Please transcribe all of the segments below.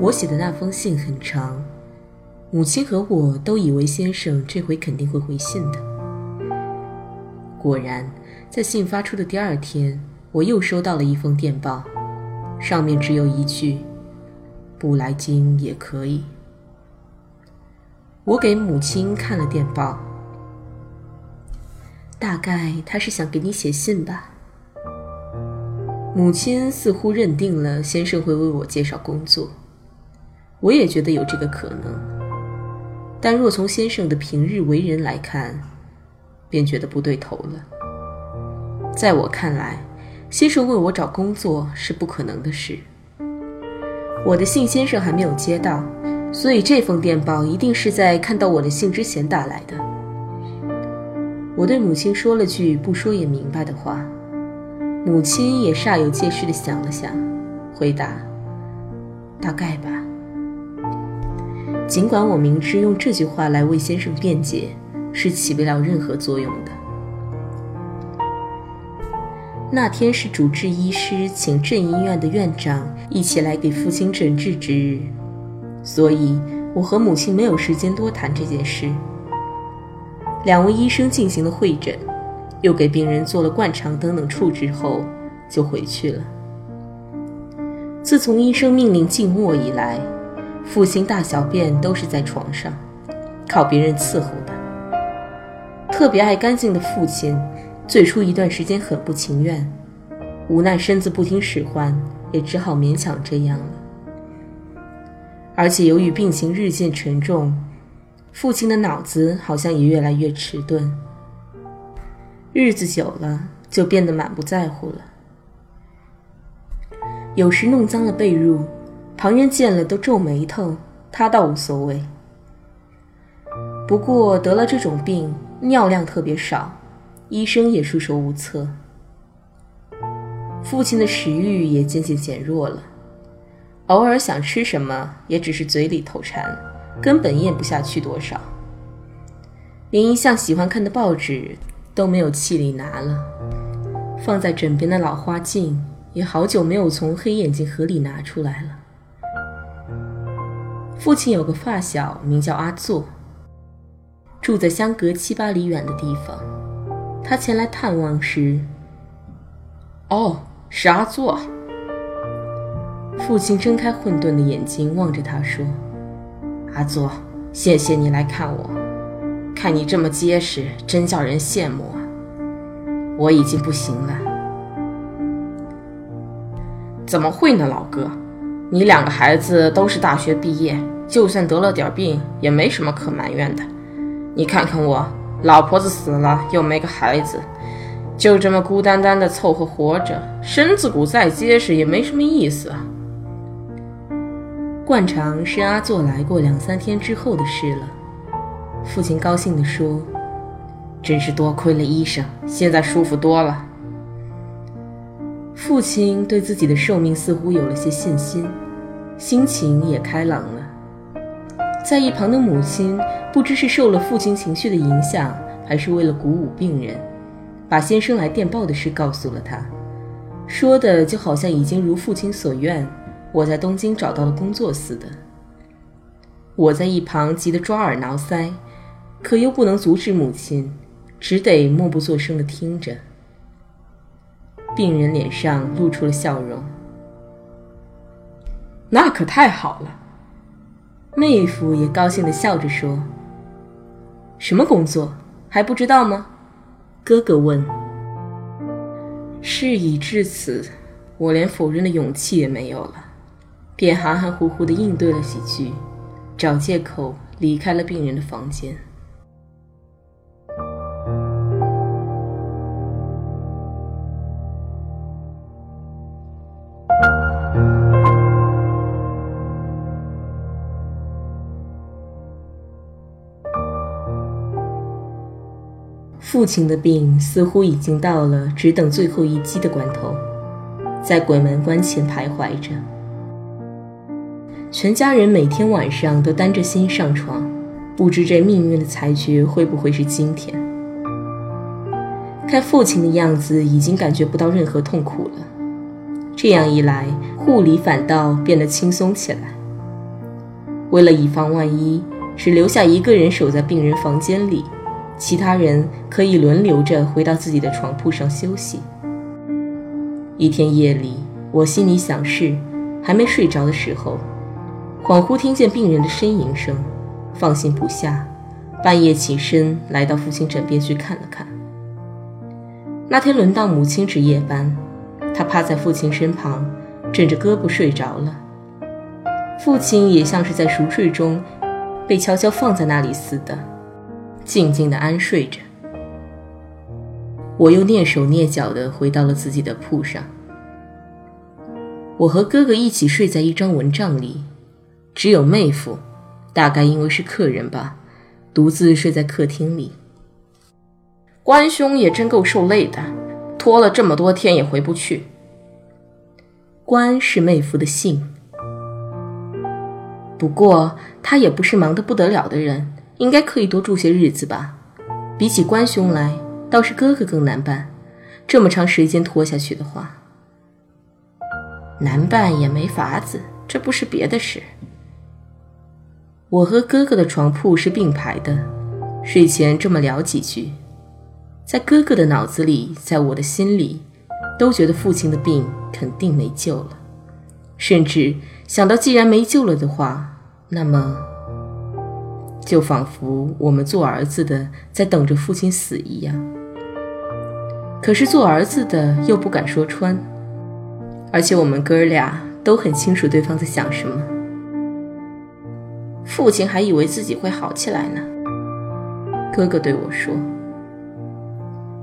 我写的那封信很长，母亲和我都以为先生这回肯定会回信的。果然，在信发出的第二天，我又收到了一封电报，上面只有一句：“不来京也可以。”我给母亲看了电报，大概他是想给你写信吧。母亲似乎认定了先生会为我介绍工作。我也觉得有这个可能，但若从先生的平日为人来看，便觉得不对头了。在我看来，先生为我找工作是不可能的事。我的信先生还没有接到，所以这封电报一定是在看到我的信之前打来的。我对母亲说了句不说也明白的话，母亲也煞有介事地想了想，回答：“大概吧。”尽管我明知用这句话来为先生辩解是起不了任何作用的。那天是主治医师请镇医院的院长一起来给父亲诊治之日，所以我和母亲没有时间多谈这件事。两位医生进行了会诊，又给病人做了灌肠等等处置后，就回去了。自从医生命令静默以来。父亲大小便都是在床上，靠别人伺候的。特别爱干净的父亲，最初一段时间很不情愿，无奈身子不听使唤，也只好勉强这样了。而且由于病情日渐沉重，父亲的脑子好像也越来越迟钝。日子久了，就变得满不在乎了。有时弄脏了被褥。旁人见了都皱眉头，他倒无所谓。不过得了这种病，尿量特别少，医生也束手无策。父亲的食欲也渐渐减弱了，偶尔想吃什么，也只是嘴里头馋，根本咽不下去多少。连一向喜欢看的报纸都没有气力拿了，放在枕边的老花镜也好久没有从黑眼镜盒里拿出来了。父亲有个发小，名叫阿作，住在相隔七八里远的地方。他前来探望时，哦，是阿作。父亲睁开混沌的眼睛望着他说：“阿作，谢谢你来看我，看你这么结实，真叫人羡慕啊！我已经不行了。怎么会呢，老哥？”你两个孩子都是大学毕业，就算得了点病，也没什么可埋怨的。你看看我，老婆子死了，又没个孩子，就这么孤单单的凑合活着，身子骨再结实也没什么意思。灌肠是阿作来过两三天之后的事了。父亲高兴地说：“真是多亏了医生，现在舒服多了。”父亲对自己的寿命似乎有了些信心，心情也开朗了。在一旁的母亲不知是受了父亲情绪的影响，还是为了鼓舞病人，把先生来电报的事告诉了他，说的就好像已经如父亲所愿，我在东京找到了工作似的。我在一旁急得抓耳挠腮，可又不能阻止母亲，只得默不作声地听着。病人脸上露出了笑容。那可太好了。妹夫也高兴地笑着说：“什么工作还不知道吗？”哥哥问。事已至此，我连否认的勇气也没有了，便含含糊糊地应对了几句，找借口离开了病人的房间。父亲的病似乎已经到了只等最后一击的关头，在鬼门关前徘徊着。全家人每天晚上都担着心上床，不知这命运的裁决会不会是今天。看父亲的样子，已经感觉不到任何痛苦了。这样一来，护理反倒变得轻松起来。为了以防万一，只留下一个人守在病人房间里。其他人可以轮流着回到自己的床铺上休息。一天夜里，我心里想事，还没睡着的时候，恍惚听见病人的呻吟声，放心不下，半夜起身来到父亲枕边去看了看。那天轮到母亲值夜班，她趴在父亲身旁，枕着胳膊睡着了。父亲也像是在熟睡中，被悄悄放在那里似的。静静的安睡着，我又蹑手蹑脚的回到了自己的铺上。我和哥哥一起睡在一张蚊帐里，只有妹夫，大概因为是客人吧，独自睡在客厅里。关兄也真够受累的，拖了这么多天也回不去。关是妹夫的姓，不过他也不是忙得不得了的人。应该可以多住些日子吧。比起关兄来，倒是哥哥更难办。这么长时间拖下去的话，难办也没法子。这不是别的事。我和哥哥的床铺是并排的，睡前这么聊几句，在哥哥的脑子里，在我的心里，都觉得父亲的病肯定没救了。甚至想到，既然没救了的话，那么……就仿佛我们做儿子的在等着父亲死一样，可是做儿子的又不敢说穿，而且我们哥俩都很清楚对方在想什么。父亲还以为自己会好起来呢，哥哥对我说。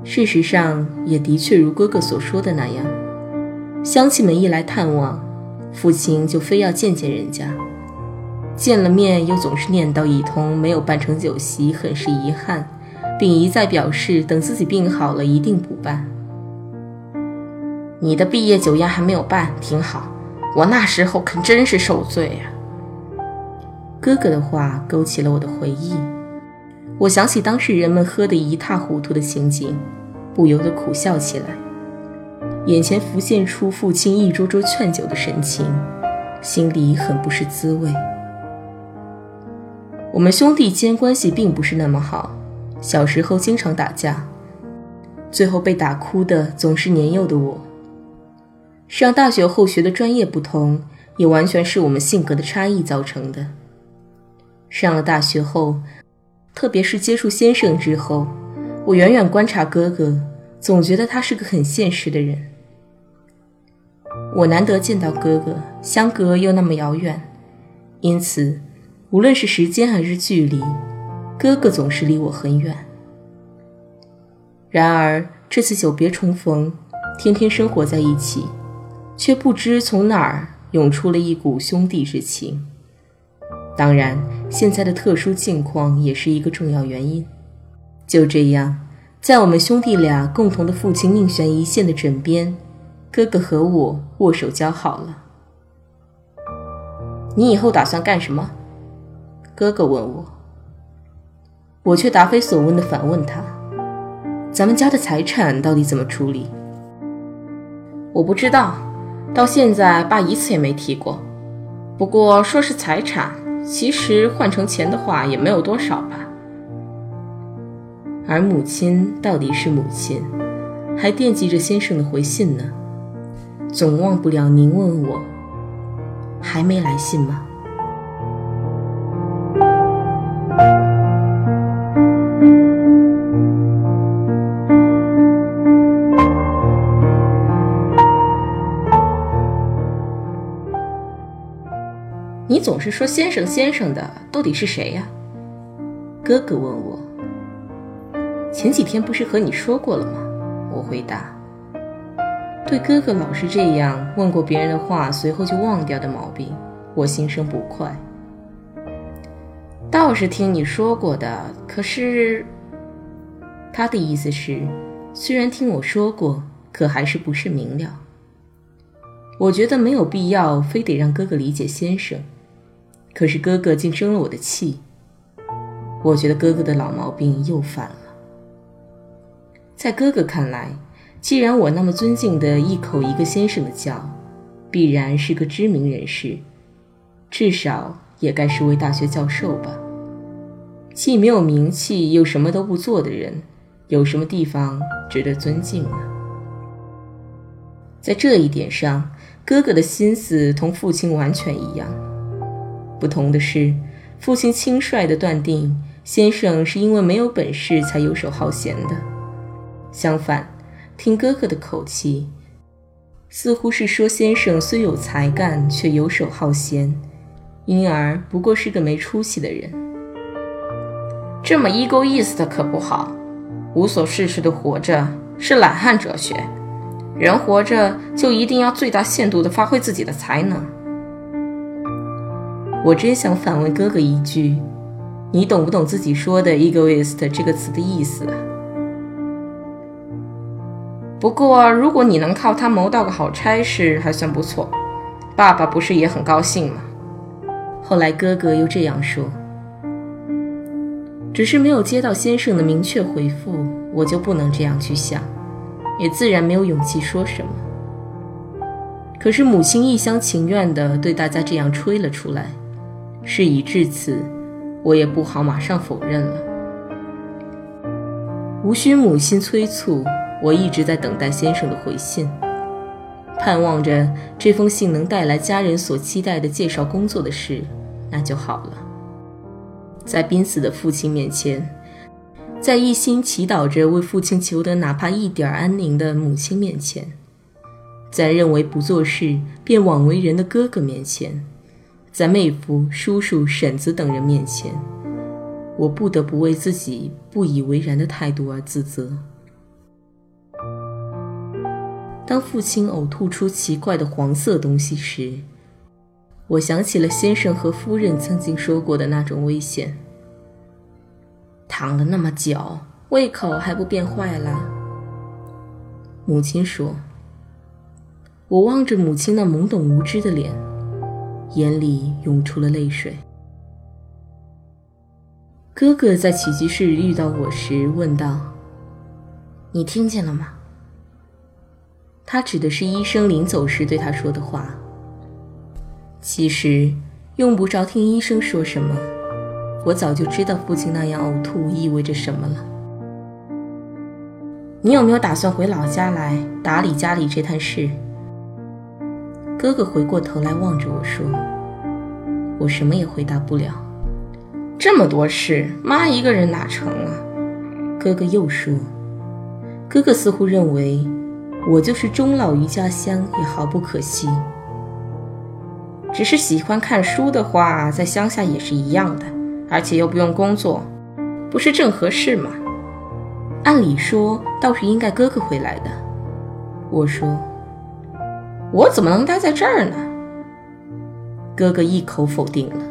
事实上也的确如哥哥所说的那样，乡亲们一来探望，父亲就非要见见人家。见了面又总是念叨一通，没有办成酒席，很是遗憾，并一再表示等自己病好了一定补办。你的毕业酒宴还没有办，挺好。我那时候可真是受罪呀。哥哥的话勾起了我的回忆，我想起当时人们喝得一塌糊涂的情景，不由得苦笑起来。眼前浮现出父亲一桌桌劝酒的神情，心里很不是滋味。我们兄弟间关系并不是那么好，小时候经常打架，最后被打哭的总是年幼的我。上大学后学的专业不同，也完全是我们性格的差异造成的。上了大学后，特别是接触先生之后，我远远观察哥哥，总觉得他是个很现实的人。我难得见到哥哥，相隔又那么遥远，因此。无论是时间还是距离，哥哥总是离我很远。然而这次久别重逢，天天生活在一起，却不知从哪儿涌出了一股兄弟之情。当然，现在的特殊境况也是一个重要原因。就这样，在我们兄弟俩共同的父亲命悬一线的枕边，哥哥和我握手交好了。你以后打算干什么？哥哥问我，我却答非所问的反问他：“咱们家的财产到底怎么处理？”我不知道，到现在爸一次也没提过。不过说是财产，其实换成钱的话也没有多少吧。而母亲到底是母亲，还惦记着先生的回信呢，总忘不了您问我。还没来信吗？你总是说先生先生的，到底是谁呀？哥哥问我。前几天不是和你说过了吗？我回答。对哥哥老是这样问过别人的话，随后就忘掉的毛病，我心生不快。倒是听你说过的，可是，他的意思是，虽然听我说过，可还是不是明了。我觉得没有必要非得让哥哥理解先生。可是哥哥竟生了我的气，我觉得哥哥的老毛病又犯了。在哥哥看来，既然我那么尊敬的一口一个先生的叫，必然是个知名人士，至少也该是位大学教授吧。既没有名气又什么都不做的人，有什么地方值得尊敬呢？在这一点上，哥哥的心思同父亲完全一样。不同的是，父亲轻率地断定先生是因为没有本事才游手好闲的。相反，听哥哥的口气，似乎是说先生虽有才干，却游手好闲，因而不过是个没出息的人。这么一勾意思的可不好，无所事事的活着是懒汉哲学。人活着就一定要最大限度地发挥自己的才能。我真想反问哥哥一句：“你懂不懂自己说的 ‘egoist’ 这个词的意思？”不过，如果你能靠他谋到个好差事，还算不错。爸爸不是也很高兴吗？后来哥哥又这样说。只是没有接到先生的明确回复，我就不能这样去想，也自然没有勇气说什么。可是母亲一厢情愿地对大家这样吹了出来。事已至此，我也不好马上否认了。无需母亲催促，我一直在等待先生的回信，盼望着这封信能带来家人所期待的介绍工作的事，那就好了。在濒死的父亲面前，在一心祈祷着为父亲求得哪怕一点安宁的母亲面前，在认为不做事便枉为人的哥哥面前。在妹夫、叔叔、婶子等人面前，我不得不为自己不以为然的态度而自责。当父亲呕吐出奇怪的黄色东西时，我想起了先生和夫人曾经说过的那种危险。躺了那么久，胃口还不变坏了？母亲说。我望着母亲那懵懂无知的脸。眼里涌出了泪水。哥哥在起居室遇到我时问道：“你听见了吗？”他指的是医生临走时对他说的话。其实用不着听医生说什么，我早就知道父亲那样呕吐意味着什么了。你有没有打算回老家来打理家里这摊事？哥哥回过头来望着我说：“我什么也回答不了。这么多事，妈一个人哪成啊？”哥哥又说：“哥哥似乎认为，我就是终老于家乡也毫不可惜。只是喜欢看书的话，在乡下也是一样的，而且又不用工作，不是正合适吗？按理说，倒是应该哥哥回来的。”我说。我怎么能待在这儿呢？哥哥一口否定了。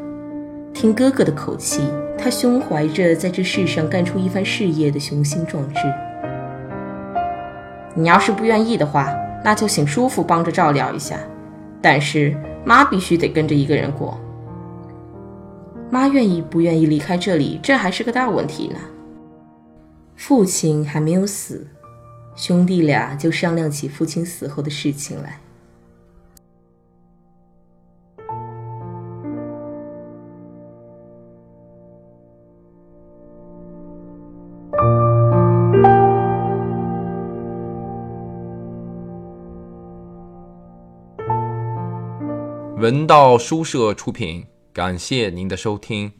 听哥哥的口气，他胸怀着在这世上干出一番事业的雄心壮志。你要是不愿意的话，那就请叔父帮着照料一下。但是妈必须得跟着一个人过。妈愿意不愿意离开这里，这还是个大问题呢。父亲还没有死，兄弟俩就商量起父亲死后的事情来。文道书社出品，感谢您的收听。